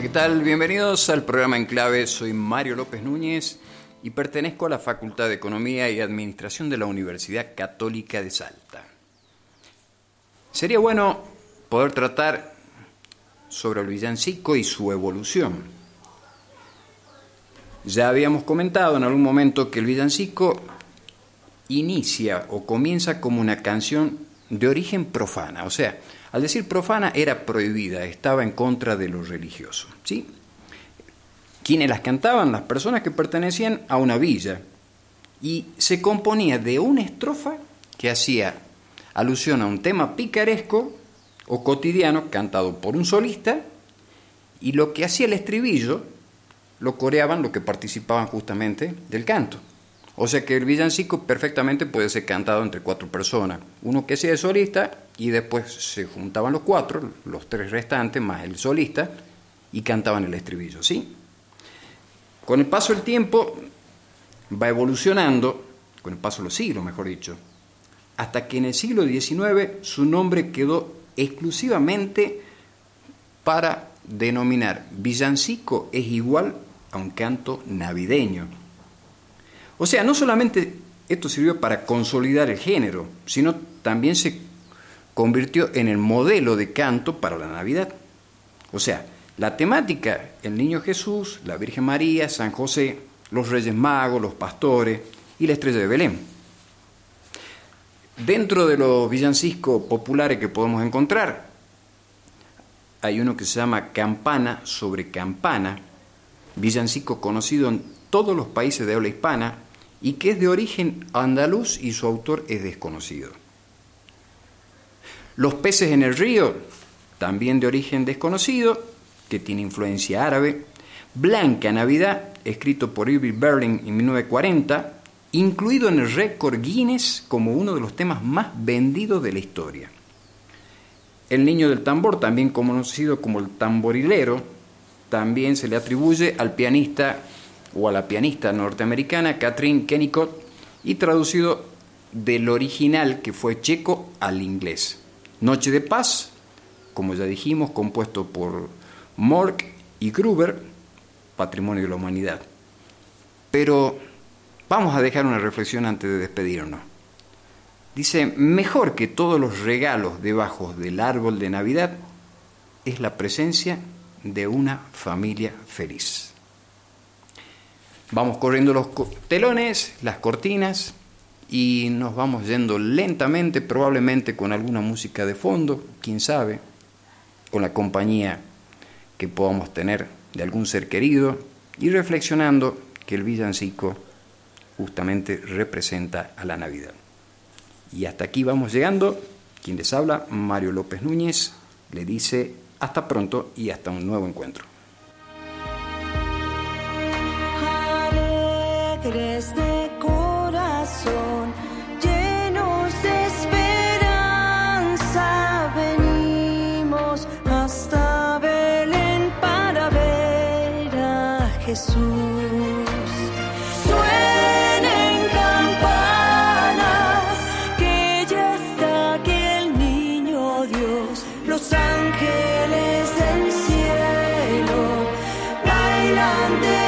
¿qué tal? Bienvenidos al programa En Clave. Soy Mario López Núñez y pertenezco a la Facultad de Economía y Administración de la Universidad Católica de Salta. Sería bueno poder tratar sobre el villancico y su evolución. Ya habíamos comentado en algún momento que el villancico inicia o comienza como una canción de origen profana, o sea, al decir profana era prohibida, estaba en contra de lo religioso. ¿sí? Quienes las cantaban? Las personas que pertenecían a una villa. Y se componía de una estrofa que hacía alusión a un tema picaresco o cotidiano cantado por un solista y lo que hacía el estribillo lo coreaban los que participaban justamente del canto. O sea que el villancico perfectamente puede ser cantado entre cuatro personas. Uno que sea solista y después se juntaban los cuatro, los tres restantes más el solista, y cantaban el estribillo, ¿sí? Con el paso del tiempo va evolucionando, con el paso de los siglos, mejor dicho, hasta que en el siglo XIX su nombre quedó exclusivamente para denominar villancico es igual a un canto navideño. O sea, no solamente esto sirvió para consolidar el género, sino también se convirtió en el modelo de canto para la Navidad. O sea, la temática, el niño Jesús, la Virgen María, San José, los Reyes Magos, los pastores y la estrella de Belén. Dentro de los villancicos populares que podemos encontrar, hay uno que se llama Campana sobre Campana, villancico conocido en todos los países de habla hispana y que es de origen andaluz y su autor es desconocido. Los peces en el río, también de origen desconocido, que tiene influencia árabe. Blanca Navidad, escrito por Irving Berlin en 1940, incluido en el récord Guinness como uno de los temas más vendidos de la historia. El niño del tambor, también conocido como el tamborilero, también se le atribuye al pianista o a la pianista norteamericana Catherine Kennicott y traducido del original que fue checo al inglés. Noche de Paz, como ya dijimos, compuesto por Mork y Gruber, Patrimonio de la Humanidad. Pero vamos a dejar una reflexión antes de despedirnos. Dice, mejor que todos los regalos debajo del árbol de Navidad es la presencia de una familia feliz. Vamos corriendo los telones, las cortinas y nos vamos yendo lentamente, probablemente con alguna música de fondo, quién sabe, con la compañía que podamos tener de algún ser querido y reflexionando que el villancico justamente representa a la Navidad. Y hasta aquí vamos llegando. Quien les habla, Mario López Núñez, le dice hasta pronto y hasta un nuevo encuentro. alegres de corazón, llenos de esperanza, venimos hasta Belén para ver a Jesús. Suenen campanas que ya está aquí el Niño Dios. los ángeles del cielo bailan de